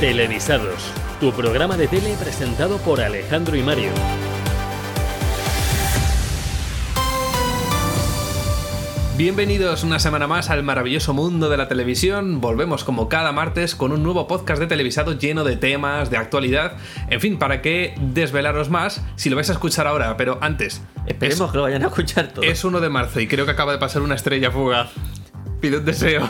Televisados, tu programa de tele presentado por Alejandro y Mario. Bienvenidos una semana más al maravilloso mundo de la televisión. Volvemos como cada martes con un nuevo podcast de televisado lleno de temas, de actualidad. En fin, para que desvelaros más si lo vais a escuchar ahora, pero antes. Esperemos es, que lo vayan a escuchar todo. Es 1 de marzo y creo que acaba de pasar una estrella fugaz. Pido un deseo.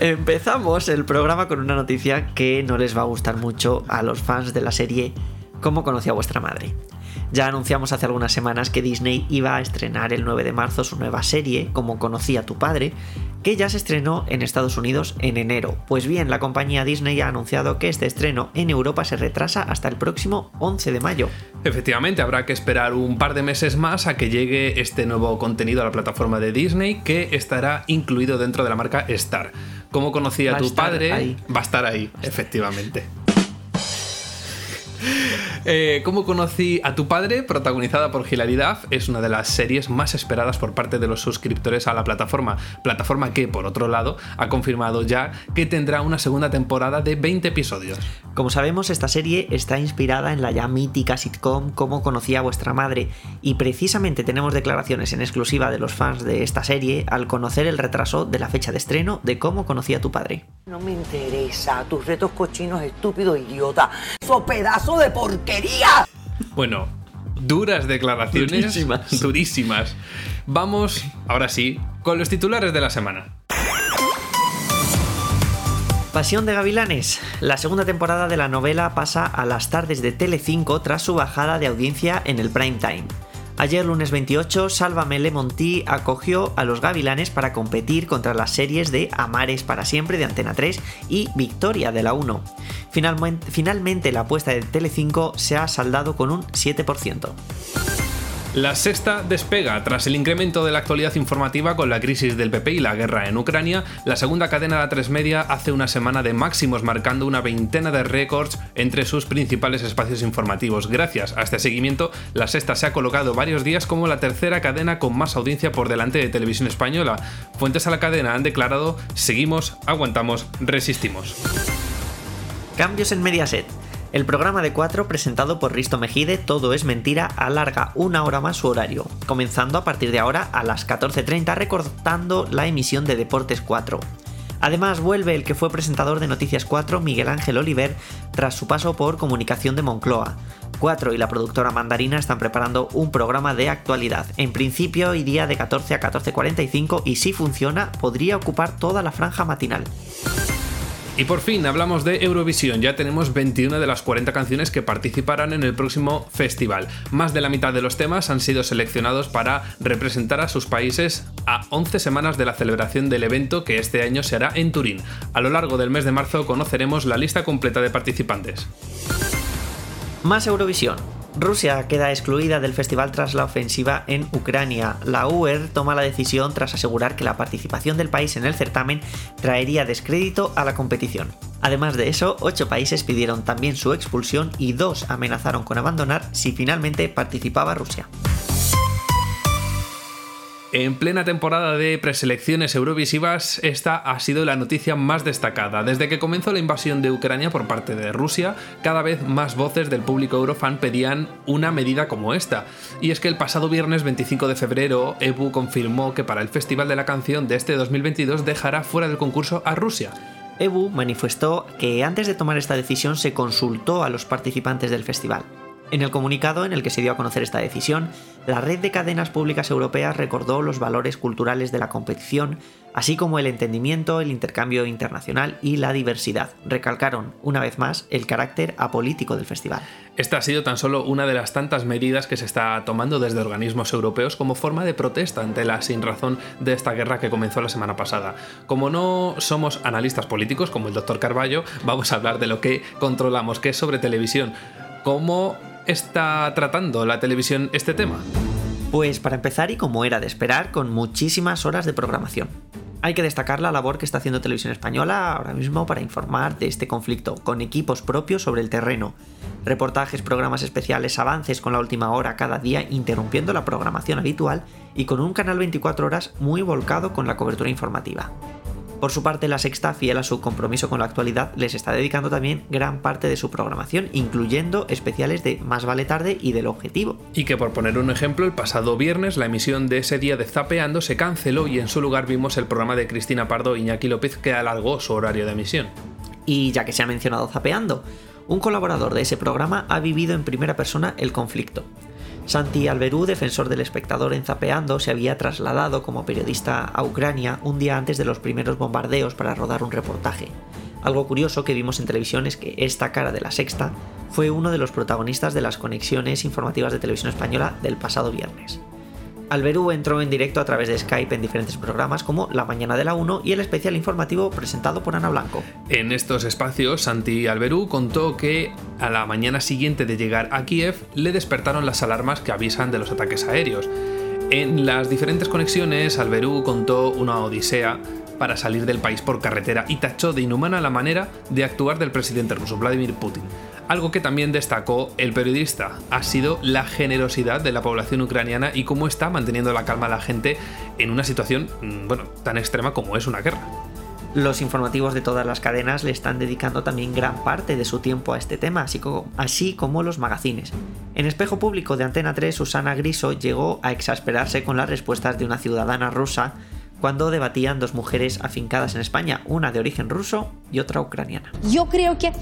Empezamos el programa con una noticia que no les va a gustar mucho a los fans de la serie Cómo conocí a vuestra madre. Ya anunciamos hace algunas semanas que Disney iba a estrenar el 9 de marzo su nueva serie, Como conocí a tu padre, que ya se estrenó en Estados Unidos en enero. Pues bien, la compañía Disney ha anunciado que este estreno en Europa se retrasa hasta el próximo 11 de mayo. Efectivamente, habrá que esperar un par de meses más a que llegue este nuevo contenido a la plataforma de Disney que estará incluido dentro de la marca Star. Como conocí a, tu padre, ahí. va a estar ahí, efectivamente. Eh, ¿Cómo conocí a tu padre? Protagonizada por Hilary Duff, es una de las series más esperadas por parte de los suscriptores a la plataforma. Plataforma que, por otro lado, ha confirmado ya que tendrá una segunda temporada de 20 episodios. Como sabemos, esta serie está inspirada en la ya mítica sitcom Cómo conocí a vuestra madre, y precisamente tenemos declaraciones en exclusiva de los fans de esta serie al conocer el retraso de la fecha de estreno de Cómo conocí a tu padre. No me interesa tus retos cochinos, estúpido idiota. ¡So pedazo de porquería! Bueno, duras declaraciones. Durísimas. Durísimas. Vamos, ahora sí, con los titulares de la semana. Pasión de Gavilanes. La segunda temporada de la novela pasa a las tardes de Telecinco tras su bajada de audiencia en el prime time. Ayer lunes 28, Sálvame Lemonti acogió a los Gavilanes para competir contra las series de Amares para siempre de Antena 3 y Victoria de la 1. Finalmente, finalmente la apuesta de Telecinco se ha saldado con un 7%. La sexta despega. Tras el incremento de la actualidad informativa con la crisis del PP y la guerra en Ucrania, la segunda cadena de tres media hace una semana de máximos marcando una veintena de récords entre sus principales espacios informativos. Gracias a este seguimiento, la sexta se ha colocado varios días como la tercera cadena con más audiencia por delante de televisión española. Fuentes a la cadena han declarado, seguimos, aguantamos, resistimos. Cambios en Mediaset. El programa de 4 presentado por Risto Mejide, Todo es Mentira, alarga una hora más su horario, comenzando a partir de ahora a las 14.30 recortando la emisión de Deportes 4. Además vuelve el que fue presentador de Noticias 4, Miguel Ángel Oliver, tras su paso por Comunicación de Moncloa. 4 y la productora Mandarina están preparando un programa de actualidad. En principio iría de 14 a 14.45 y si funciona podría ocupar toda la franja matinal. Y por fin hablamos de Eurovisión. Ya tenemos 21 de las 40 canciones que participarán en el próximo festival. Más de la mitad de los temas han sido seleccionados para representar a sus países a 11 semanas de la celebración del evento que este año se hará en Turín. A lo largo del mes de marzo conoceremos la lista completa de participantes. Más Eurovisión. Rusia queda excluida del festival tras la ofensiva en Ucrania. La UER toma la decisión tras asegurar que la participación del país en el certamen traería descrédito a la competición. Además de eso, ocho países pidieron también su expulsión y dos amenazaron con abandonar si finalmente participaba Rusia. En plena temporada de preselecciones eurovisivas, esta ha sido la noticia más destacada. Desde que comenzó la invasión de Ucrania por parte de Rusia, cada vez más voces del público eurofan pedían una medida como esta. Y es que el pasado viernes 25 de febrero, EBU confirmó que para el Festival de la Canción de este 2022 dejará fuera del concurso a Rusia. EBU manifestó que antes de tomar esta decisión se consultó a los participantes del festival. En el comunicado en el que se dio a conocer esta decisión, la red de cadenas públicas europeas recordó los valores culturales de la competición, así como el entendimiento, el intercambio internacional y la diversidad. Recalcaron, una vez más, el carácter apolítico del festival. Esta ha sido tan solo una de las tantas medidas que se está tomando desde organismos europeos como forma de protesta ante la sinrazón de esta guerra que comenzó la semana pasada. Como no somos analistas políticos como el doctor Carballo, vamos a hablar de lo que controlamos, que es sobre televisión. ¿Cómo está tratando la televisión este tema? Pues para empezar y como era de esperar, con muchísimas horas de programación. Hay que destacar la labor que está haciendo Televisión Española ahora mismo para informar de este conflicto, con equipos propios sobre el terreno, reportajes, programas especiales, avances con la última hora cada día, interrumpiendo la programación habitual y con un canal 24 horas muy volcado con la cobertura informativa. Por su parte, la sexta, fiel a su compromiso con la actualidad, les está dedicando también gran parte de su programación, incluyendo especiales de Más vale tarde y del objetivo. Y que por poner un ejemplo, el pasado viernes la emisión de ese día de Zapeando se canceló y en su lugar vimos el programa de Cristina Pardo e Iñaki López que alargó su horario de emisión. Y ya que se ha mencionado Zapeando, un colaborador de ese programa ha vivido en primera persona el conflicto. Santi Alberú, defensor del espectador en Zapeando, se había trasladado como periodista a Ucrania un día antes de los primeros bombardeos para rodar un reportaje. Algo curioso que vimos en televisión es que esta cara de la sexta fue uno de los protagonistas de las conexiones informativas de televisión española del pasado viernes. Alberú entró en directo a través de Skype en diferentes programas como La Mañana de la 1 y el especial informativo presentado por Ana Blanco. En estos espacios, Santi Alberú contó que a la mañana siguiente de llegar a Kiev le despertaron las alarmas que avisan de los ataques aéreos. En las diferentes conexiones, Alberú contó una odisea para salir del país por carretera y tachó de inhumana la manera de actuar del presidente ruso Vladimir Putin. Algo que también destacó el periodista ha sido la generosidad de la población ucraniana y cómo está manteniendo la calma a la gente en una situación, mm, bueno, tan extrema como es una guerra. Los informativos de todas las cadenas le están dedicando también gran parte de su tiempo a este tema, así como, así como los magazines. En Espejo Público de Antena 3, Susana Griso llegó a exasperarse con las respuestas de una ciudadana rusa cuando debatían dos mujeres afincadas en España, una de origen ruso y otra ucraniana. Yo creo que eh,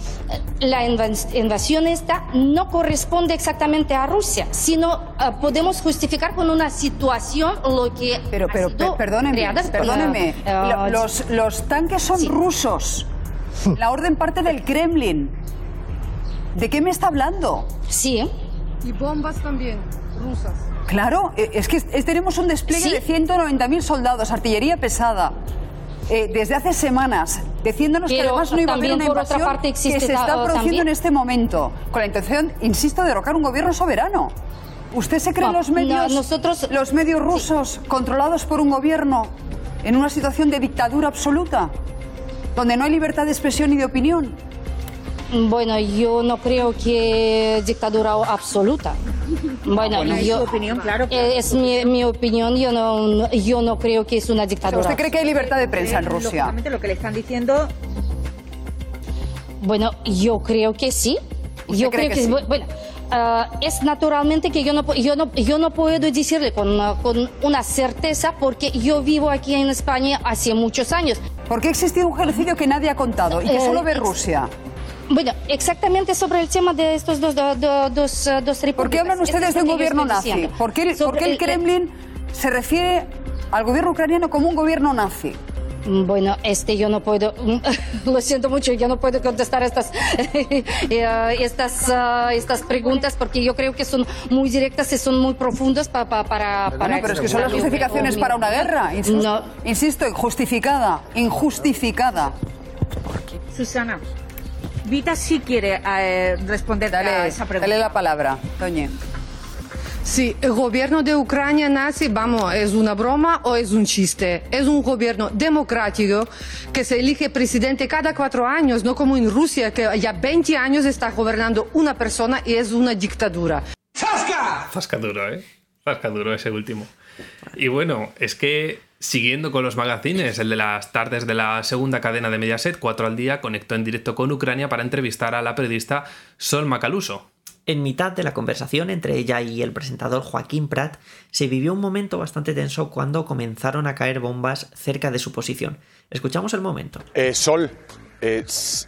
la invasión esta no corresponde exactamente a Rusia, sino eh, podemos justificar con una situación lo que pero pero perdóneme, perdóneme. Uh, los, los tanques son rusos. La orden parte del Kremlin. ¿De qué me está hablando? Sí. Y bombas también rusas. Claro, e, es que tenemos un despliegue de 190.000 soldados, artillería pesada. Eh, desde hace semanas, diciéndonos que además no iba a haber una invasión que se está produciendo en este momento, con la intención, insisto, de derrocar un gobierno soberano. ¿Usted se cree los medios, nosotros, los medios rusos controlados por un gobierno en una situación de dictadura absoluta, donde no hay libertad de expresión y de opinión? Bueno, yo no creo que dictadura absoluta. Bueno, es yo, opinión, claro. Es mi, opinión, yo no, yo no creo que es una dictadura. ¿Usted cree que hay libertad de prensa en Rusia? lo que le están diciendo... Bueno, yo creo que sí. Yo creo que, bueno, ah, es naturalmente que yo no, yo no, yo no puedo decirle con, con, una certeza porque yo vivo aquí en España hace muchos años. ¿Por qué existe un genocidio que nadie ha contado y que solo ve eh, Rusia? Bueno, exactamente sobre el tema de estos dos, dos, dos, dos repúblicas. ¿Por qué hablan ustedes de un gobierno nazi? ¿Por qué, el, Kremlin se refiere al gobierno ucraniano como un gobierno nazi? Bueno, este yo no puedo, lo siento mucho, yo no puedo contestar estas, eh, estas, uh, estas preguntas porque yo creo que son muy directas y son muy profundas para... para, para pero es que son las justificaciones para una guerra, insisto, no. insisto injustificada, injustificada. Susana. Vita sí quiere eh, responder a esa pregunta. Dale la palabra, Toñe. Sí, el gobierno de Ucrania nazi, vamos, ¿es una broma o es un chiste? Es un gobierno democrático que se elige presidente cada cuatro años, no como en Rusia, que ya 20 años está gobernando una persona y es una dictadura. ¡Zasca! Zasca duro, ¿eh? Zasca duro ese último. Y bueno, es que Siguiendo con los magazines, el de las tardes de la segunda cadena de Mediaset, 4 al día, conectó en directo con Ucrania para entrevistar a la periodista Sol Macaluso. En mitad de la conversación entre ella y el presentador Joaquín Prat, se vivió un momento bastante tenso cuando comenzaron a caer bombas cerca de su posición. Escuchamos el momento. Eh, Sol, eh,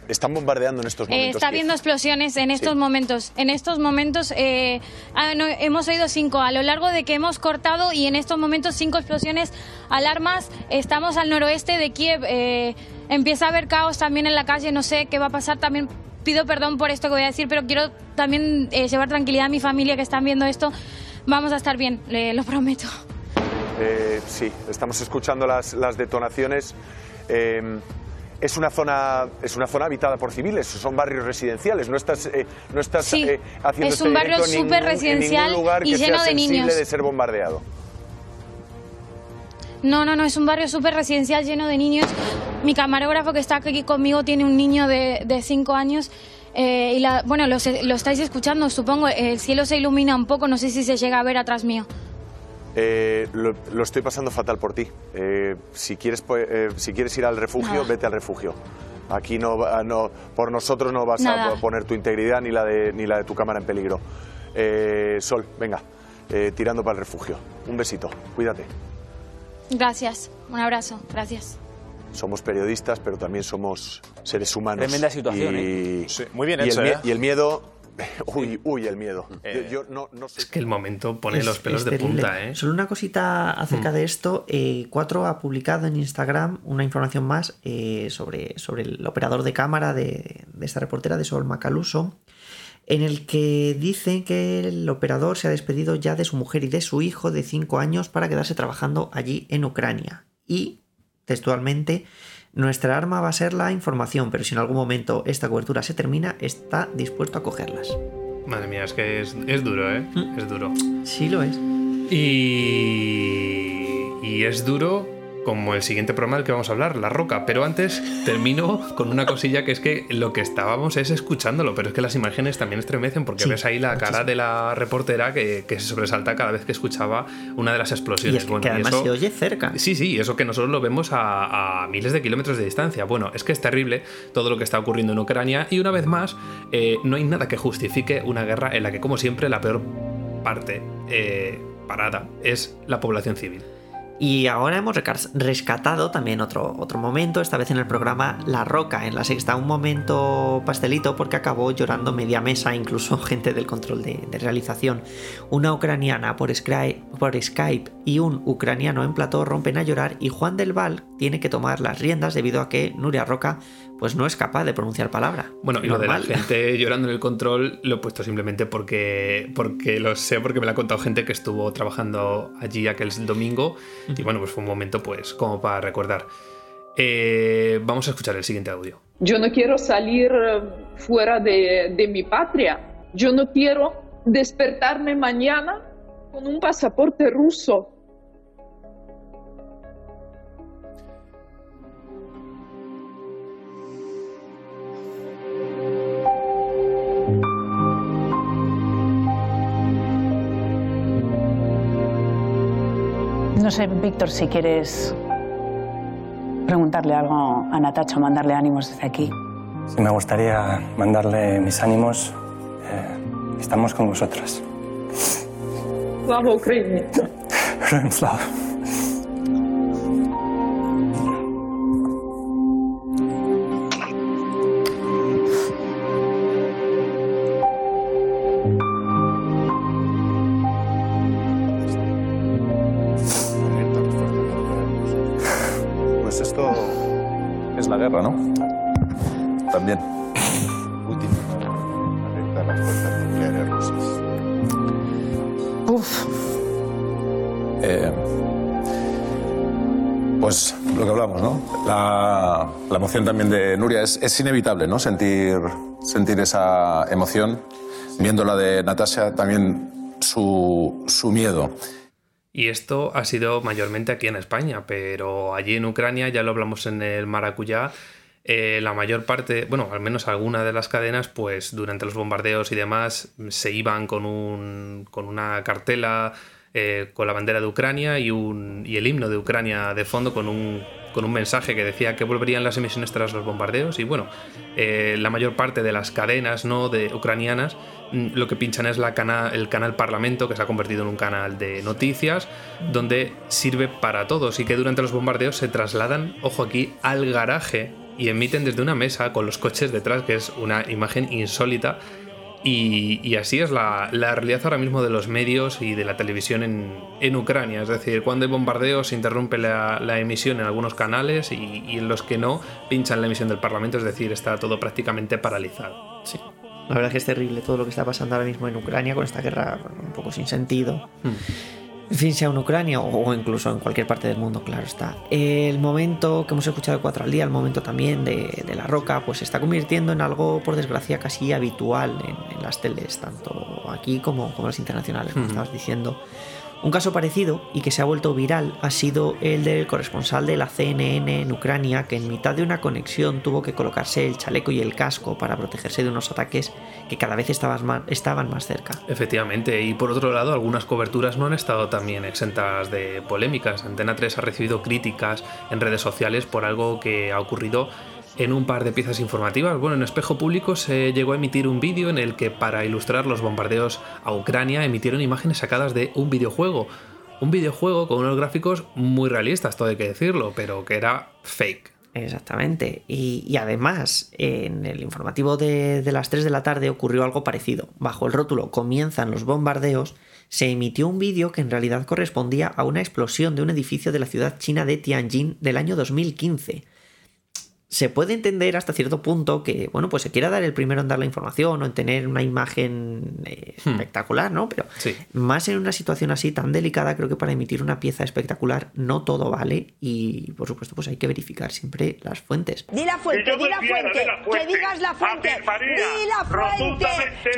están bombardeando en estos eh, momentos. está habiendo explosiones en estos momentos. En estos momentos eh, ah, hemos oído cinco. A lo largo de que hemos cortado y en estos momentos cinco explosiones, alarmas. Estamos al noroeste de Kiev. empieza a haber caos también en la calle. No sé qué va a pasar. También pido perdón por esto que voy a decir, pero quiero también llevar tranquilidad a mi familia que están viendo esto. Vamos a estar bien, lo prometo. sí, estamos escuchando las, las detonaciones es una zona es una zona habitada por civiles, son barrios residenciales, no estás eh, no estás sí, eh, haciendo es un este barrio súper residencial lugar y que lleno sea de niños. de ser bombardeado. No, no, no, es un barrio súper residencial lleno de niños. Mi camarógrafo que está aquí conmigo tiene un niño de, de cinco años. Eh, y la, bueno, lo, lo, estáis escuchando, supongo. El cielo se ilumina un poco, no sé si se llega a ver atrás mío. Eh, lo, estoy pasando fatal por ti. Eh, si, quieres, eh, si quieres ir al refugio, vete al refugio. Aquí no, no, por nosotros no vas a poner tu integridad ni la de, ni la de tu cámara en peligro. Sol, venga, tirando para el refugio. Un besito, cuídate. Gracias, un abrazo, gracias. Somos periodistas, pero también somos seres humanos. Tremenda situación. Y, muy bien y hecho, el, y el miedo Uy, uy, el miedo. Eh, yo, no, Es que el momento pone los pelos de punta, ¿eh? Solo una cosita acerca mm. de esto. Eh, Cuatro ha publicado en Instagram una información más eh, sobre, sobre el operador de cámara de, esta reportera, de Sol Macaluso, en el que dice que el operador se ha despedido ya de su mujer y de su hijo de 5 años para quedarse trabajando allí en Ucrania. Y, textualmente, nuestra arma va a ser la información, pero si en algún momento esta cobertura se termina, está dispuesto a cogerlas. Madre mía, es que es, duro, ¿eh? Mm. Es duro. Sí lo es. Y, y es duro como el siguiente programa del que vamos a hablar, La Roca. Pero antes termino con una cosilla que es que lo que estábamos es escuchándolo, pero es que las imágenes también estremecen porque ves ahí la cara de la reportera que, se sobresalta cada vez que escuchaba una de las explosiones. Y que además se oye cerca. Sí, sí, eso que nosotros lo vemos a, miles de kilómetros de distancia. Bueno, es que es terrible todo lo que está ocurriendo en Ucrania y una vez más eh, no hay nada que justifique una guerra en la que, como siempre, la peor parte eh, parada es la población civil. Y ahora hemos rescatado también otro, otro momento, esta vez en el programa La Roca, en la sexta, un momento pastelito porque acabó llorando media mesa, incluso gente del control de, realización. Una ucraniana por Skype, por Skype y un ucraniano en plató rompen a llorar y Juan del Val tiene que tomar las riendas debido a que Nuria Roca pues no es capaz de pronunciar palabra. Bueno, y lo de la gente llorando en el control lo he puesto simplemente porque, porque lo sé, porque me lo ha contado gente que estuvo trabajando allí aquel domingo. Y bueno, pues fue un momento pues como para recordar. Eh, vamos a escuchar el siguiente audio. Yo no quiero salir fuera de, de mi patria. Yo no quiero despertarme mañana con un pasaporte ruso sé, Víctor, si quieres preguntarle algo a Natacha o mandarle ánimos desde aquí. Sí, me gustaría mandarle mis ánimos. Eh, estamos con vosotras. Slava Ucrania. Slava. También de Nuria. Es, inevitable, ¿no? Sentir, sentir esa emoción. Viendo la de Natasha, también su, su miedo. Y esto ha sido mayormente aquí en España, pero allí en Ucrania, ya lo hablamos en el Maracuyá, eh, la mayor parte, bueno, al menos alguna de las cadenas, pues durante los bombardeos y demás, se iban con, un, con una cartela eh, con la bandera de Ucrania y, un, y el himno de Ucrania de fondo con un con un mensaje que decía que volverían las emisiones tras los bombardeos y bueno, eh, la mayor parte de las cadenas no de ucranianas mm, lo que pinchan es el canal Parlamento que se ha convertido en un canal de noticias donde sirve para todos y que durante los bombardeos se trasladan, ojo aquí, al garaje y emiten desde una mesa con los coches detrás que es una imagen insólita y, así es la, realidad ahora mismo de los medios y de la televisión en, Ucrania. Es decir, cuando hay bombardeos se interrumpe la, emisión en algunos canales y, en los que no pinchan la emisión del Parlamento, es decir, está todo prácticamente paralizado. Sí. La verdad es que es terrible todo lo que está pasando ahora mismo en Ucrania con esta guerra un poco sin sentido. Hmm en fin, sea en Ucrania o incluso en cualquier parte del mundo, claro está. El momento que hemos escuchado de cuatro al día, el momento también de, la roca, pues se está convirtiendo en algo, por desgracia, casi habitual en, las teles, tanto aquí como, como las internacionales, como estabas diciendo. Un caso parecido y que se ha vuelto viral ha sido el del corresponsal de la CNN en Ucrania que en mitad de una conexión tuvo que colocarse el chaleco y el casco para protegerse de unos ataques que cada vez estaban más, cerca. Efectivamente, y por otro lado algunas coberturas no han estado también exentas de polémicas. Antena 3 ha recibido críticas en redes sociales por algo que ha ocurrido en un par de piezas informativas. Bueno, en Espejo Público se llegó a emitir un vídeo en el que para ilustrar los bombardeos a Ucrania emitieron imágenes sacadas de un videojuego. Un videojuego con unos gráficos muy realistas, todo hay que decirlo, pero que era fake. Exactamente. Y, además, en el informativo de, de las 3 de la tarde ocurrió algo parecido. Bajo el rótulo Comienzan los bombardeos, se emitió un vídeo que en realidad correspondía a una explosión de un edificio de la ciudad china de Tianjin del año 2015 se puede entender hasta cierto punto que, bueno, pues se quiera dar el primero en dar la información o en tener una imagen eh, hmm. espectacular, ¿no? Pero más en una situación así tan delicada, creo que para emitir una pieza espectacular no todo vale y, por supuesto, pues hay que verificar siempre las fuentes. Di la fuente, di la fuente, que digas la fuente, di la fuente,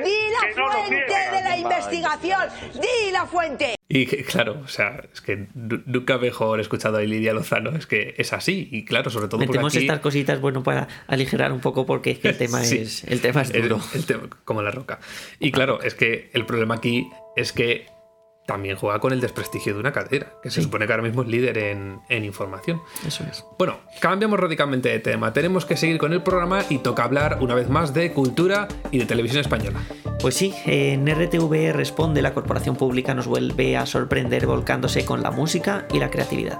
di la fuente de la investigación, di la fuente. Y claro, o sea, es que nunca mejor he escuchado a Lidia Lozano, es que es así, y claro, sobre todo Metemos porque aquí... estas cositas, bueno, para aligerar un poco, porque es que el tema, es, el tema es duro. como la roca. Y claro, es que el problema aquí es que también juega con el desprestigio de una cadera, que se supone que ahora mismo es líder en, información. Eso es. Bueno, cambiamos radicalmente de tema. Tenemos que seguir con el programa y toca hablar una vez más de cultura y de televisión española. Pues sí, en RTV Responde la corporación pública nos vuelve a sorprender volcándose con la música y la creatividad.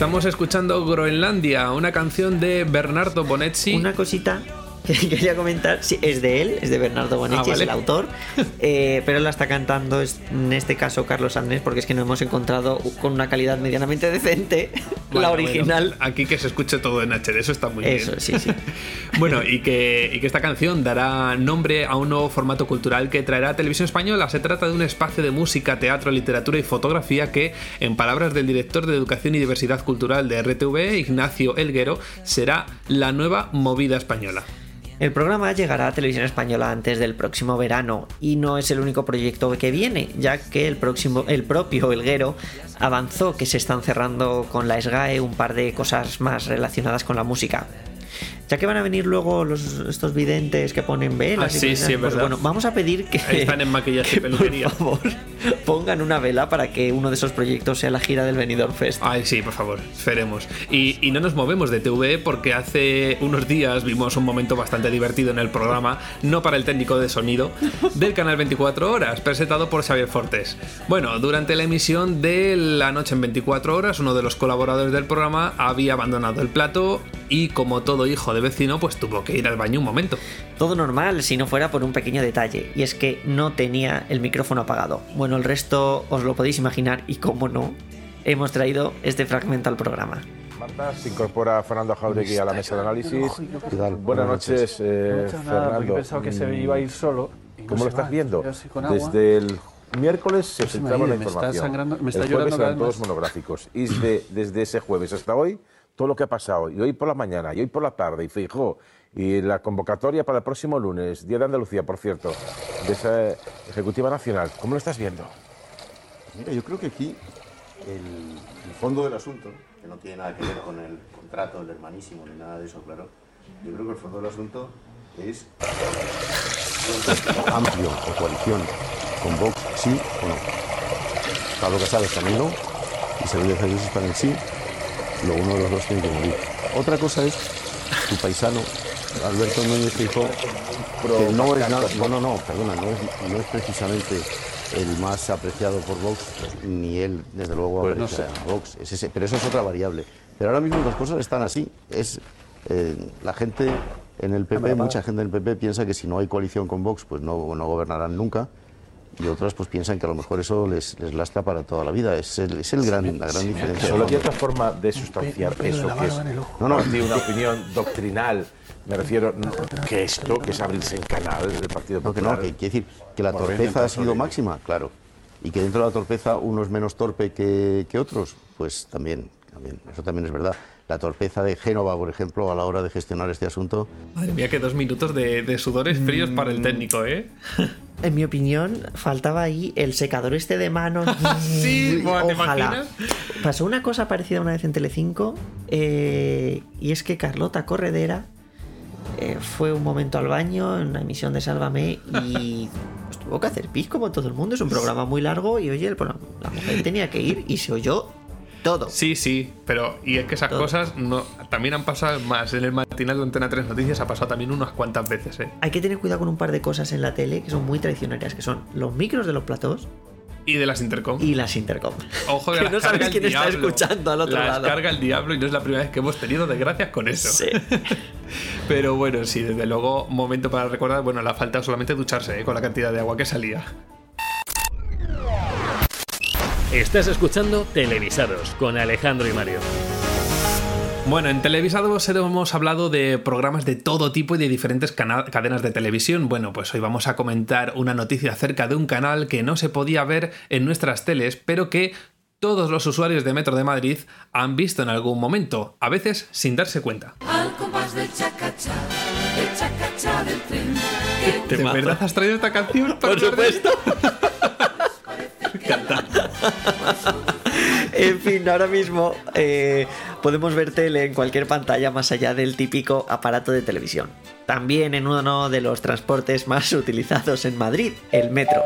Estamos escuchando Groenlandia, una canción de Bernardo Bonetti. Una cosita que quería comentar, sí, es de él, es de Bernardo Bonetti, ah, es el autor, eh, pero la está cantando en este caso Carlos Andrés porque es que no hemos encontrado con una calidad medianamente decente la original. aquí que se escuche todo en HD, eso está muy bien. Eso, sí, sí. bueno, y que, y que esta canción dará nombre a un nuevo formato cultural que traerá a Televisión Española. Se trata de un espacio de música, teatro, literatura y fotografía que, en palabras del director de Educación y Diversidad Cultural de RTV, Ignacio Elguero, será la nueva movida española. El programa llegará a Televisión Española antes del próximo verano y no es el único proyecto que viene, ya que el, el propio Elguero avanzó que se están cerrando con la SGAE un par de cosas más relacionadas con la música. Ya que van a venir luego los, estos videntes que ponen velas. Ah, sí, sí, pues bueno, vamos a pedir que. están en maquillaje y peluquería. Por favor, pongan una vela para que uno de esos proyectos sea la gira del Benidorm Fest. Ay, sí, por favor, esperemos. Y, y no nos movemos de TV porque hace unos días vimos un momento bastante divertido en el programa, no para el técnico de sonido, del canal 24 Horas, presentado por Xavier Fortes. Bueno, durante la emisión de La Noche en 24 Horas, uno de los colaboradores del programa había abandonado el plato y, como todo hijo de vecino pues tuvo que ir al baño un momento. Todo normal si no fuera por un pequeño detalle, y es que no tenía el micrófono apagado. Bueno, el resto os lo podéis imaginar y como no, hemos traído este fragmento al programa. Marta, se incorpora Fernando Jauregui a la mesa de análisis. Buenas noches, eh, Fernando. pensaba que se iba a ir solo. ¿Cómo lo estás viendo? Desde el miércoles se filtraba la información. Me está, el jueves eran todos monográficos. Y desde ese jueves hasta hoy todo lo que ha pasado, y hoy por la mañana, y hoy por la tarde, y fijó, y la convocatoria para el próximo lunes, Día de Andalucía, por cierto, de esa Ejecutiva Nacional, ¿cómo lo estás viendo? Mira, yo creo que aquí el, fondo del asunto, que no tiene nada que ver con el contrato, el hermanísimo, ni nada de eso, claro, yo creo que el fondo del asunto es amplio o coalición con Vox, sí o no. Pablo Casado no, y Isabel Jesús para el sí, luego uno de los dos tiene que morir. Otra cosa es tu paisano, Alberto Núñez dijo que no es nada, no, no, no, perdona, no es, precisamente el más apreciado por Vox, ni él, desde luego, pues aprecia a Vox, pero eso es otra variable. Pero ahora mismo las cosas están así. Es eh, la gente en el PP, mucha gente en el PP piensa que si no hay coalición con Vox, pues no, no gobernarán nunca y otras pues piensan que a lo mejor eso les, les lastra para toda la vida. Es, el, es el gran, la gran diferencia. Solo hay otra forma de sustanciar eso, que es no, no, una opinión doctrinal. Me refiero que esto, que es abrirse el canal del Partido Popular. No, que no, que quiere decir que la torpeza ha sido máxima, claro. Y que dentro de la torpeza uno es menos torpe que, que otros, pues también, también, eso también es verdad. La torpeza de Génova, por ejemplo, a la hora de gestionar este asunto. Madre mía, que dos minutos de, sudores fríos para el mm. técnico, ¿eh? En mi opinión, faltaba ahí el secador este de manos. sí, ojalá. Pasó una cosa parecida una vez en Telecinco, eh, y es que Carlota Corredera eh, fue un momento al baño en una emisión de Sálvame y pues, tuvo que hacer pis como todo el mundo. Es un programa muy largo y oye, la mujer tenía que ir y se oyó todo. Sí, sí, pero y es que esas cosas no, también han pasado más. En el matinal de Antena 3 Noticias ha pasado también unas cuantas veces. ¿eh? Hay que tener cuidado con un par de cosas en la tele que son muy traicionarias, que son los micros de los platos. Y de las intercom. Y las intercom. Ojo que, que no sabes quién está escuchando al otro las lado. carga el diablo y no es la primera vez que hemos tenido desgracias con eso. Sí. Pero bueno, sí, desde luego, momento para recordar, bueno, la falta solamente ducharse ¿eh? con la cantidad de agua que salía. Estás escuchando Televisados con Alejandro y Mario. Bueno, en Televisados hemos hablado de programas de todo tipo y de diferentes cadenas de televisión. Bueno, pues hoy vamos a comentar una noticia acerca de un canal que no se podía ver en nuestras teles, pero que todos los usuarios de Metro de Madrid han visto en algún momento, a veces sin darse cuenta. ¿De verdad has traído esta canción? Por supuesto. en fin, ahora mismo eh, podemos ver tele en cualquier pantalla más allá del típico aparato de televisión. También en uno de los transportes más utilizados en Madrid, el metro.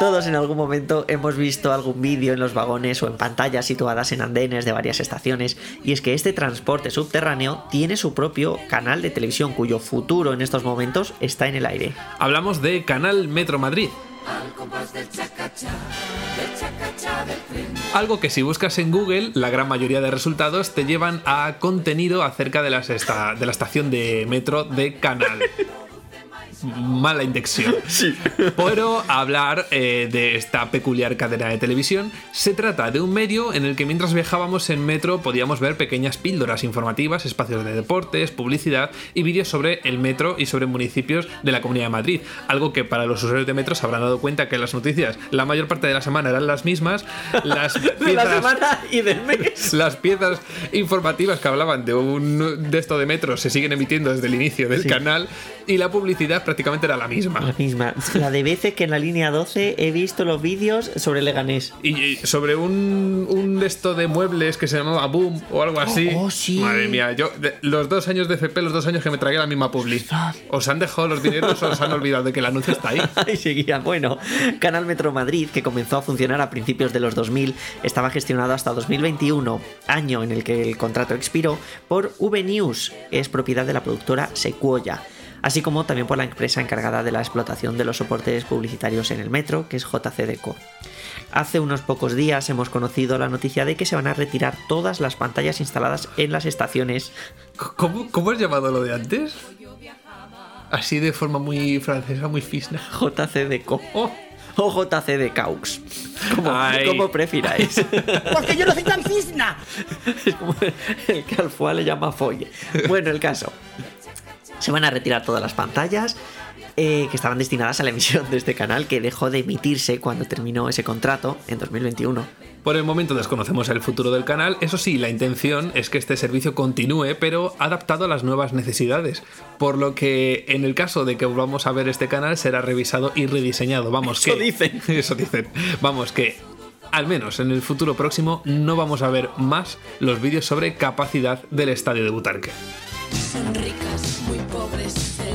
Todos en algún momento hemos visto algún vídeo en los vagones o en pantallas situadas en andenes de varias estaciones, y es que este transporte subterráneo tiene su propio canal de televisión cuyo futuro en estos momentos está en el aire. Hablamos de Canal Metro Madrid, algo que si buscas en Google, la gran mayoría de resultados te llevan a contenido acerca de, de la estación de metro de Canal mala indexio. Sí. Pero hablar eh, de esta peculiar cadena de televisión, se trata de un medio en el que mientras viajábamos en metro podíamos ver pequeñas píldoras informativas, espacios de deportes, publicidad y vídeos sobre el metro y sobre municipios de la Comunidad de Madrid. Algo que para los usuarios de metro se habrán dado cuenta que las noticias la mayor parte de la semana eran las mismas. Las piezas, la semana y del mes. Las piezas informativas que hablaban de un de esto de metro se siguen emitiendo desde el inicio del canal y la publicidad prácticamente era la misma. La misma. La de veces que en la línea 12 he visto los vídeos sobre Leganés. Y, sobre un, un esto de muebles que se llamaba Boom o algo así. Oh, sí. Madre mía, yo los dos años de FP, los dos años que me tragué la misma publi. ¿Os han dejado los dineros o os han olvidado de que el anuncio está ahí? Ahí seguía. Bueno, Canal Metro Madrid, que comenzó a funcionar a principios de los 2000, estaba gestionado hasta 2021, año en el que el contrato expiró, por V News, que es propiedad de la productora Sequoia así como también por la empresa encargada de la explotación de los soportes publicitarios en el metro, que es JCDeco. Hace unos pocos días hemos conocido la noticia de que se van a retirar todas las pantallas instaladas en las estaciones. ¿Cómo, has llamado lo de antes? Así de forma muy francesa, muy fisna. JCDeco. Oh. O JC Como, como prefiráis. Porque yo no soy tan fisna. Es como el que al FUA le llama folle. Bueno, el caso. Se van a retirar todas las pantallas eh, que estaban destinadas a la emisión de este canal que dejó de emitirse cuando terminó ese contrato en 2021. Por el momento desconocemos el futuro del canal, eso sí, la intención es que este servicio continúe, pero adaptado a las nuevas necesidades, por lo que en el caso de que volvamos a ver este canal será revisado y rediseñado. Vamos, eso dicen. Eso dicen. Vamos, que al menos en el futuro próximo no vamos a ver más los vídeos sobre capacidad del estadio de Butarque. Son ricas, muy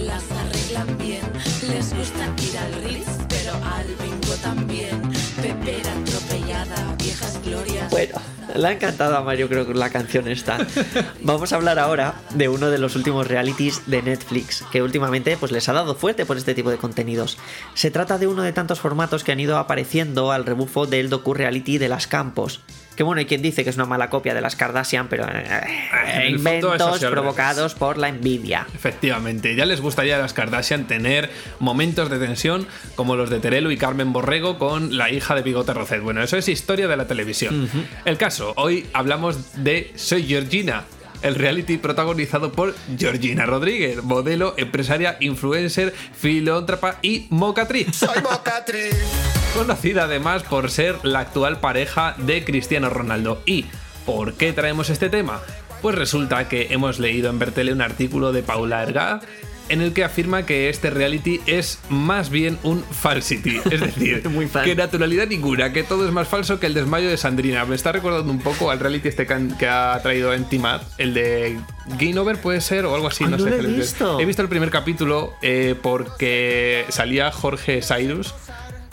las arreglan bien. Les gusta ir al Ritz, pero al bingo también. Pepera atropellada, viejas glorias. Bueno, le ha encantado a Mario, creo que la canción está. Vamos a hablar ahora de uno de los últimos realities de Netflix, que últimamente pues, les ha dado fuerte por este tipo de contenidos. Se trata de uno de tantos formatos que han ido apareciendo al rebufo del docu-reality de las Campos que bueno, hay quien dice que es una mala copia de las Kardashian, pero eh, inventos provocados por la envidia. Efectivamente, ya les gustaría a las Kardashian tener momentos de tensión como los de Terelu y Carmen Borrego con la hija de Bigote Rocet. Bueno, eso es historia de la televisión. El caso, hoy hablamos de Soy Georgina, el reality protagonizado por Georgina Rodríguez, modelo, empresaria, influencer, filántropa y mocatriz. Soy mocatriz. Conocida además por ser la actual pareja de Cristiano Ronaldo. ¿Y por qué traemos este tema? Pues resulta que hemos leído en Bertele un artículo de Paula Erga en el que afirma que este reality es más bien un falsity. Es decir, que naturalidad ninguna, que todo es más falso que el desmayo de Sandrina. Me está recordando un poco al reality este que ha traído en Timat, el de Game Over puede ser o algo así, no, sé. He visto. he visto el primer capítulo eh, porque salía Jorge Cyrus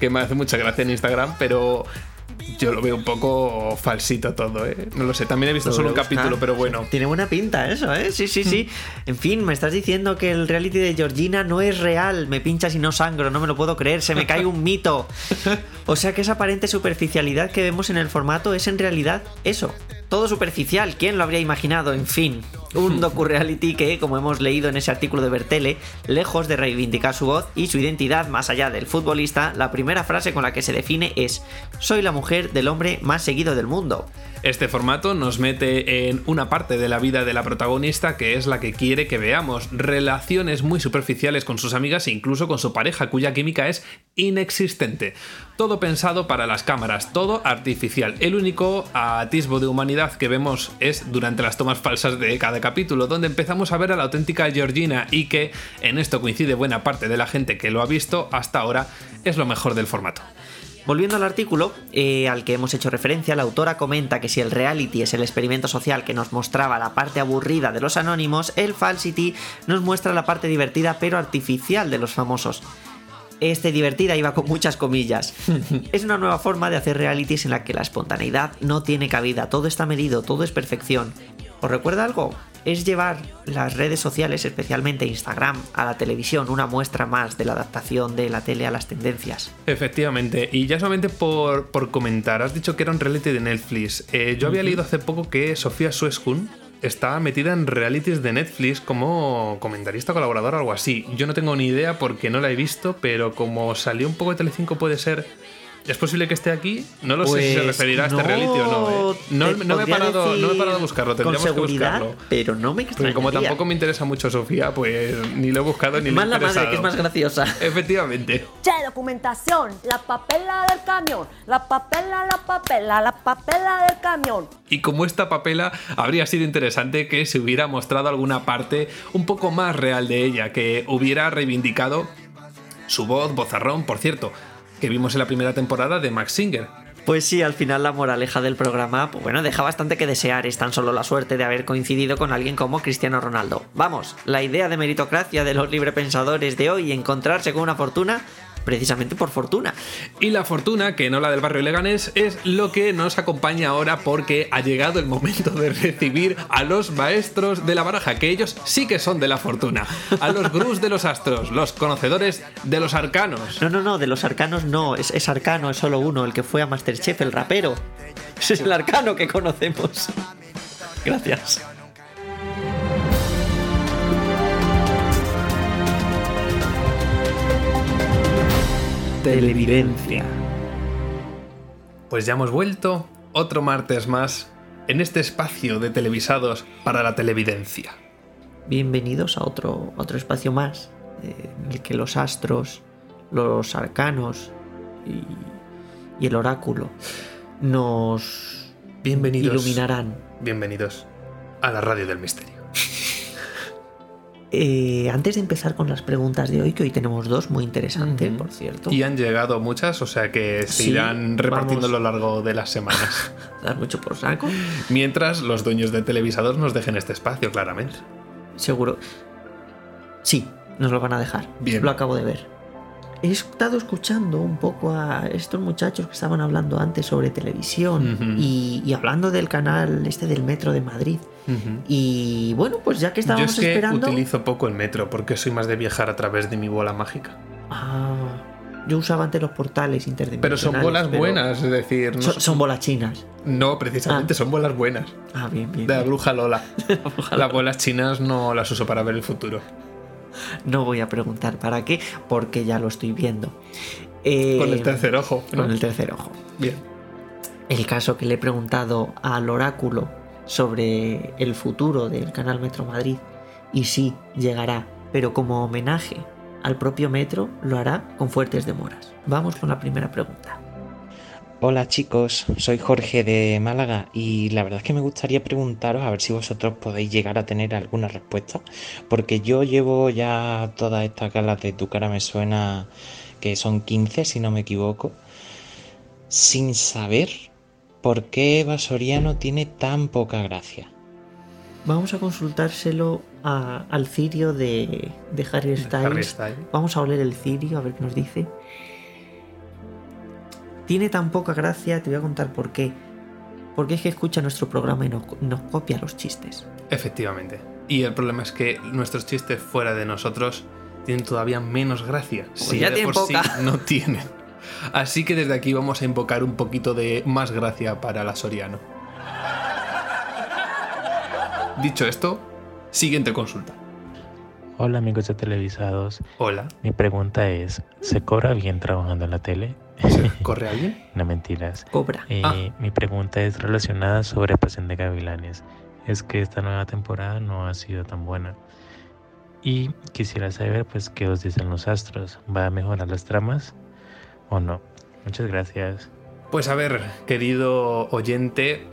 que me hace mucha gracia en Instagram, pero yo lo veo un poco falsito todo, ¿eh? No lo sé, también he visto solo un capítulo, pero bueno. Tiene buena pinta eso, ¿eh? Sí, sí, sí. Mm. En fin, me estás diciendo que el reality de Georgina no es real. Me pinchas y no sangro, no me lo puedo creer, se me cae un mito. O sea que esa aparente superficialidad que vemos en el formato es en realidad eso. Todo superficial, ¿quién lo habría imaginado? En fin, un docu-reality que, como hemos leído en ese artículo de Bertele, lejos de reivindicar su voz y su identidad más allá del futbolista, la primera frase con la que se define es Soy la mujer del hombre más seguido del mundo. Este formato nos mete en una parte de la vida de la protagonista que es la que quiere que veamos, relaciones muy superficiales con sus amigas e incluso con su pareja cuya química es inexistente. Todo pensado para las cámaras, todo artificial. El único atisbo de humanidad que vemos es durante las tomas falsas de cada capítulo, donde empezamos a ver a la auténtica Georgina y que en esto coincide buena parte de la gente que lo ha visto hasta ahora, es lo mejor del formato. Volviendo al artículo eh, al que hemos hecho referencia, la autora comenta que si el reality es el experimento social que nos mostraba la parte aburrida de los anónimos, el falsity nos muestra la parte divertida pero artificial de los famosos. Este divertida iba con muchas comillas. es una nueva forma de hacer realities en la que la espontaneidad no tiene cabida, todo está medido, todo es perfección. ¿Os recuerda algo? es llevar las redes sociales, especialmente Instagram, a la televisión, una muestra más de la adaptación de la tele a las tendencias. Efectivamente, y ya solamente por, comentar, has dicho que era un reality de Netflix. Eh, yo había leído hace poco que Sofía Sueskun está metida en realities de Netflix como comentarista colaborador o algo así. Yo no tengo ni idea porque no la he visto, pero como salió un poco de Telecinco puede ser ¿Es posible que esté aquí? No lo sé si se pues referirá a este reality o no. ¿eh? No, me he parado, no, he parado, a buscarlo, tendríamos que buscarlo. Pero no me Porque como tampoco me interesa mucho Sofía, pues ni lo he buscado ni Más lo he la madre, que es más graciosa. Efectivamente. Che, documentación, la papela del camión, la papela, la papela, la papela del camión. Y como esta papela, habría sido interesante que se hubiera mostrado alguna parte un poco más real de ella, que hubiera reivindicado su voz, bozarrón, por cierto que vimos en la primera temporada de Max Singer. Pues sí, al final la moraleja del programa, pues bueno, deja bastante que desear. Es tan solo la suerte de haber coincidido con alguien como Cristiano Ronaldo. Vamos, la idea de meritocracia de los librepensadores de hoy, encontrarse con una fortuna, precisamente por fortuna. Y la fortuna, que no la del barrio Leganés, es lo que nos acompaña ahora porque ha llegado el momento de recibir a los maestros de la baraja, que ellos sí que son de la fortuna, a los grus de los astros, los conocedores de los arcanos. No, no, no, de los arcanos no, es, es arcano, es solo uno, el que fue a Masterchef, el rapero. Ese es el arcano que conocemos. Gracias. Televidencia. Pues ya hemos vuelto otro martes más en este espacio de televisados para la televidencia. Bienvenidos a otro, otro espacio más eh, en el que los astros, los arcanos y, el oráculo nos Bienvenidos, iluminarán. Bienvenidos a la radio del misterio. Eh, antes de empezar con las preguntas de hoy, que hoy tenemos dos muy interesantes, por cierto. Y han llegado muchas, o sea que se irán repartiendo a lo largo de las semanas. Dar mucho por saco. Mientras los dueños de televisados nos dejen este espacio, claramente. Seguro. Sí, nos lo van a dejar. Bien. Lo acabo de ver. He estado escuchando un poco a estos muchachos que estaban hablando antes sobre televisión y, y hablando del canal este del Metro de Madrid. Y bueno, pues ya que estábamos Yo es que esperando. Utilizo poco el metro porque soy más de viajar a través de mi bola mágica. Ah. Yo usaba antes los portales interdimensionales. Pero son bolas buenas, es decir. son, bolas chinas. No, precisamente ah. son bolas buenas. Ah, bien, bien. De la bruja Lola. las bolas chinas no las uso para ver el futuro. No voy a preguntar para qué, porque ya lo estoy viendo. con el tercer ojo. Con el tercer ojo. Bien. El caso que le he preguntado al oráculo sobre el futuro del Canal Metro Madrid y sí, llegará, pero como homenaje al propio Metro lo hará con fuertes demoras. Vamos con la primera pregunta. Hola chicos, soy Jorge de Málaga y la verdad es que me gustaría preguntaros a ver si vosotros podéis llegar a tener alguna respuesta, porque yo llevo ya todas estas galas de tu cara me suena que son 15 si no me equivoco, sin saber por qué Eva Soriano tiene tan poca gracia. Vamos a consultárselo al cirio de, Harry Styles. Vamos a oler el cirio a ver qué nos dice. Tiene tan poca gracia, te voy a contar por qué. Porque es que escucha nuestro programa y nos, copia los chistes. Efectivamente. Y el problema es que nuestros chistes fuera de nosotros tienen todavía menos gracia. si ya de por sí no tienen. Así que desde aquí vamos a invocar un poquito de más gracia para la Soriano. Dicho esto, siguiente consulta. Hola amigos de televisados. Hola. Mi pregunta es, ¿se cobra bien trabajando en la tele? ¿Corre alguien? no mentiras. Cobra. Eh, ah. Mi pregunta es relacionada sobre Pasión de Gavilanes. Es que esta nueva temporada no ha sido tan buena. Y quisiera saber, pues, qué os dicen los astros. ¿Va a mejorar las tramas o no? Muchas gracias. Pues a ver, querido oyente,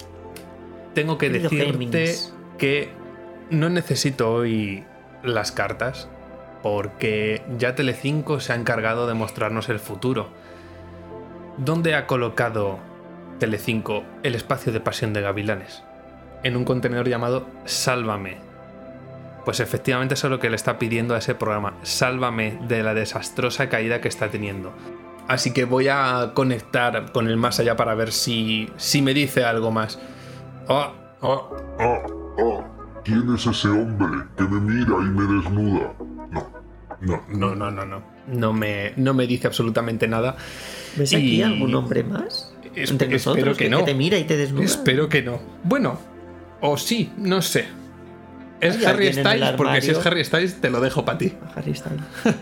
tengo que decirte que no necesito hoy las cartas porque ya Telecinco se ha encargado de mostrarnos el futuro. ¿Dónde ha colocado Telecinco el espacio de pasión de gavilanes? En un contenedor llamado Sálvame. Pues efectivamente eso es lo que le está pidiendo a ese programa. Sálvame de la desastrosa caída que está teniendo. Así que voy a conectar con el más allá para ver si, si me dice algo más. Ah, ah, ah, ah. ¿Quién es ese hombre que me mira y me desnuda? No, no, no, no, no, no. No me, no me dice absolutamente nada. ¿Ves aquí algún hombre más? espero que, no. te mira y te desnuda. Espero que no. Bueno, o sí, no sé. Es Harry Styles, porque si es Harry Styles, te lo dejo para ti. Harry Styles.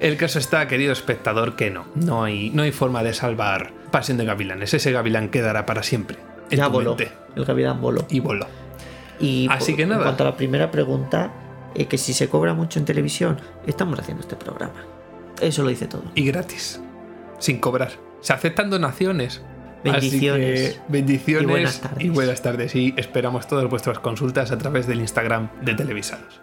El caso está, querido espectador, que no. No hay, no hay forma de salvar Pasión de Gavilanes. Ese gavilán quedará para siempre. ya voló. El gavilán voló. Y voló. Y Así que nada. En cuanto a la primera pregunta, eh, que si se cobra mucho en televisión, estamos haciendo este programa. Eso lo dice todo. Y gratis sin cobrar. Se aceptan donaciones. Bendiciones. bendiciones. Y buenas tardes. Y buenas tardes. Y esperamos todas vuestras consultas a través del Instagram de Televisados.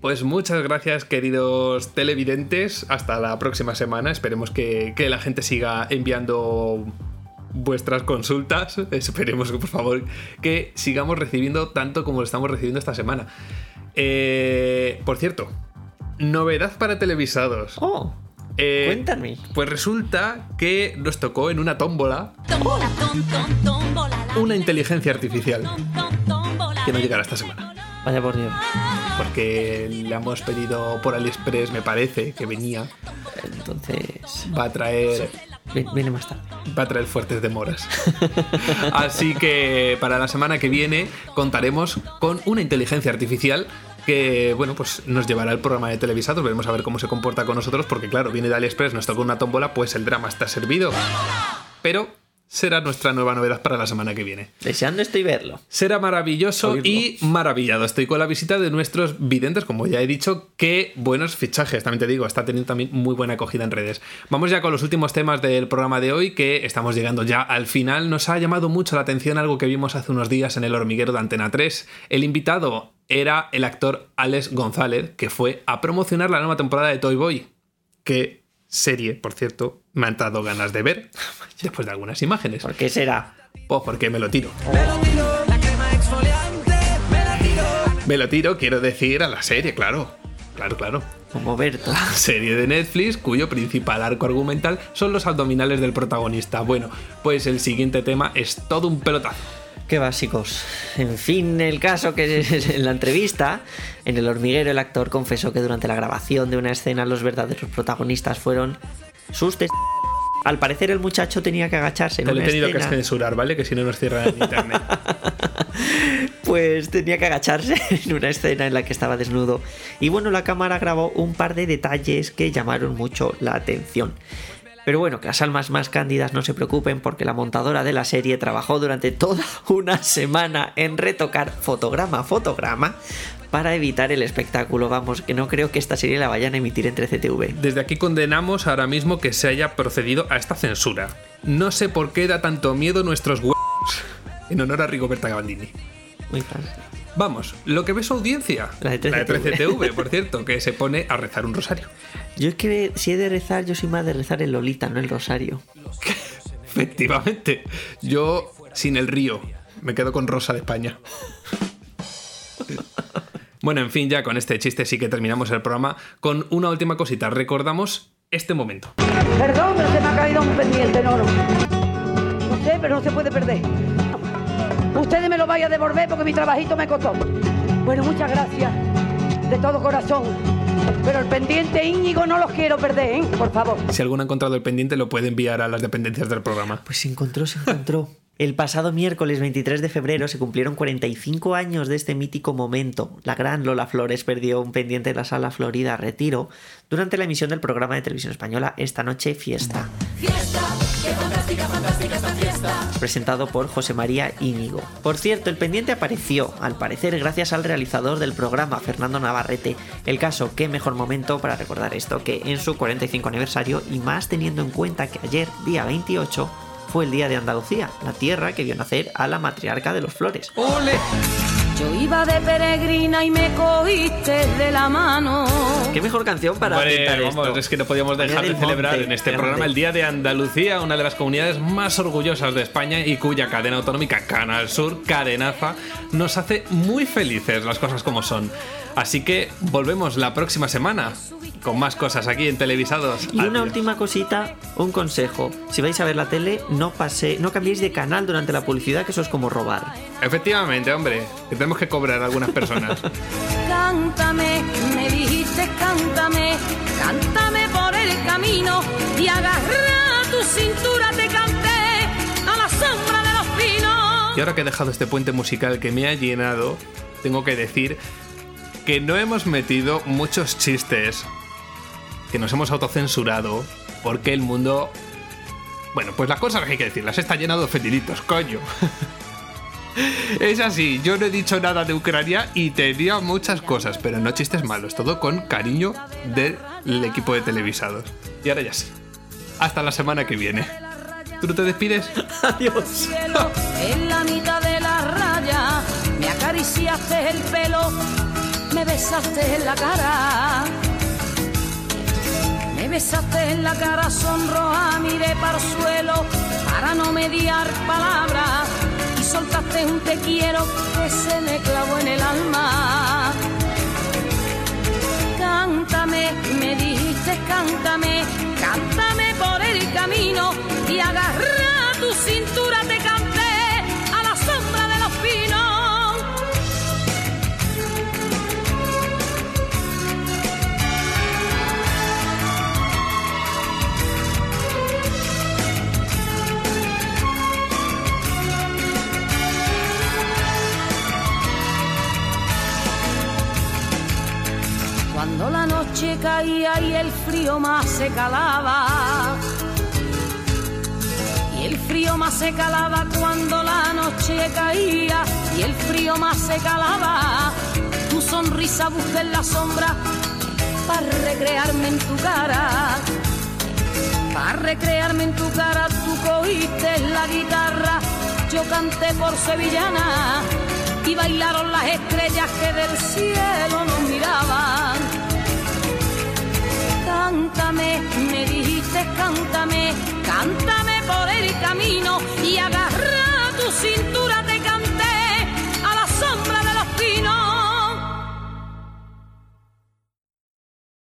Pues muchas gracias queridos televidentes. Hasta la próxima semana. Esperemos que, que la gente siga enviando vuestras consultas. Esperemos que por favor que sigamos recibiendo tanto como lo estamos recibiendo esta semana. Eh, por cierto, novedad para televisados. Oh. Eh, cuéntame. Pues resulta que nos tocó en una tómbola una inteligencia artificial que no llegará esta semana. Vaya por Dios. Porque le hemos pedido por AliExpress, me parece, que venía. Entonces. Va a traer. Viene más tarde. Va a traer fuertes demoras. Así que para la semana que viene contaremos con una inteligencia artificial que, bueno, pues nos llevará al programa de televisados. Veremos a ver cómo se comporta con nosotros, porque claro, viene de AliExpress, nos toca una tómbola, pues el drama está servido. Pero será nuestra nueva novedad para la semana que viene. Deseando estoy verlo. Será maravilloso y maravillado. Estoy con la visita de nuestros videntes, como ya he dicho, qué buenos fichajes, también te digo, está teniendo también muy buena acogida en redes. Vamos ya con los últimos temas del programa de hoy, que estamos llegando ya al final. Nos ha llamado mucho la atención algo que vimos hace unos días en el hormiguero de Antena 3. El invitado era el actor Alex González, que fue a promocionar la nueva temporada de Toy Boy, que serie, por cierto, me han dado ganas de ver después de algunas imágenes. ¿Por qué será? Pues porque me lo tiro. Me lo tiro, quiero decir, a la serie, claro. Claro, claro. Como Berto. Serie de Netflix cuyo principal arco argumental son los abdominales del protagonista. Bueno, pues el siguiente tema es todo un pelotazo. Qué básicos. En fin, el caso que en la entrevista, en el hormiguero, el actor confesó que durante la grabación de una escena los verdaderos protagonistas fueron sus Al parecer el muchacho tenía que agacharse en Te lo he tenido que censurar, ¿vale? Que si no nos cierran el internet. pues tenía que agacharse en una escena en la que estaba desnudo. Y bueno, la cámara grabó un par de detalles que llamaron mucho la atención. Pero bueno, que las almas más cándidas no se preocupen porque la montadora de la serie trabajó durante toda una semana en retocar fotograma a fotograma para evitar el espectáculo. Vamos, que no creo que esta serie la vayan a emitir entre CTV. Desde aquí condenamos ahora mismo que se haya procedido a esta censura. No sé por qué da tanto miedo nuestros huevos en honor a Rigoberta Gabandini. Muy fácil. Vamos, lo que ve su audiencia. La de 13TV. La de 13TV, por cierto, que se pone a rezar un rosario. Yo es que si he de rezar, yo soy más de rezar el Lolita, no el rosario. Efectivamente. Yo sin el río. Me quedo con Rosa de España. Bueno, en fin, ya con este chiste sí que terminamos el programa con una última cosita. Recordamos este momento. Perdón, pero se me ha caído un pendiente, no, no. No sé, pero no se puede perder. Ustedes me lo vayan a devolver porque mi trabajito me costó. Bueno, muchas gracias. De todo corazón. Pero el pendiente Íñigo no los quiero perder, ¿eh? Por favor. Si alguno ha encontrado el pendiente, lo puede enviar a las dependencias del programa. Pues se encontró, se encontró. El pasado miércoles 23 de febrero se cumplieron 45 años de este mítico momento. La gran Lola Flores perdió un pendiente en la sala Florida Retiro durante la emisión del programa de televisión española Esta Noche Fiesta. Fiesta, qué fantástica, fantástica. Presentado por José María Íñigo. Por cierto, el pendiente apareció, al parecer gracias al realizador del programa, Fernando Navarrete. El caso, qué mejor momento para recordar esto que en su 45 aniversario y más teniendo en cuenta que ayer, día 28, fue el día de Andalucía, la tierra que vio nacer a la matriarca de los flores. ¡Ole! Yo iba de peregrina y me cogiste de la mano. ¿Qué mejor canción para Vale, pintar vamos, esto? es que no podíamos dejar de del celebrar Monte, en este programa el Día de Andalucía, una de las comunidades más orgullosas de España y cuya cadena autonómica Canal Sur, Cadenaza, nos hace muy felices las cosas como son. Así que volvemos la próxima semana con más cosas aquí en Televisados. Y una última cosita, un consejo. Si vais a ver la tele, no pase, no cambiéis de canal durante la publicidad, que eso es como robar. Efectivamente, hombre, que tenemos que cobrar a algunas personas. Cántame, me dijiste cántame, cántame por el camino y agarra tu cintura te canté a la sombra de los pinos. Y ahora que he dejado este puente musical que me ha llenado, tengo que decir que no hemos metido muchos chistes, que nos hemos autocensurado, porque el mundo... Bueno, pues las cosas que hay que decirlas, está lleno de ofendiditos, coño. Es así, yo no he dicho nada de Ucrania y tenía muchas cosas, pero no chistes malos, todo con cariño del equipo de televisados. Y ahora ya sí. Hasta la semana que viene. ¿Tú no te despides? Adiós. en la mitad de la raya, me acariciaste el pelo, me besaste en la cara. Besaste en la cara, sonroja, miré para el suelo, para no mediar palabras. Y soltaste un te quiero que se me clavó en el alma. Cántame, me dijiste cántame y el frío más se calaba. Y el frío más se calaba cuando la noche caía. Y el frío más se calaba. Tu sonrisa busqué en la sombra para recrearme en tu cara. Para recrearme en tu cara, tú cogiste la guitarra. Yo canté por sevillana y bailaron las estrellas que del cielo nos miraban. Cántame, me dijiste cántame, cántame por el camino y agarra tu cintura te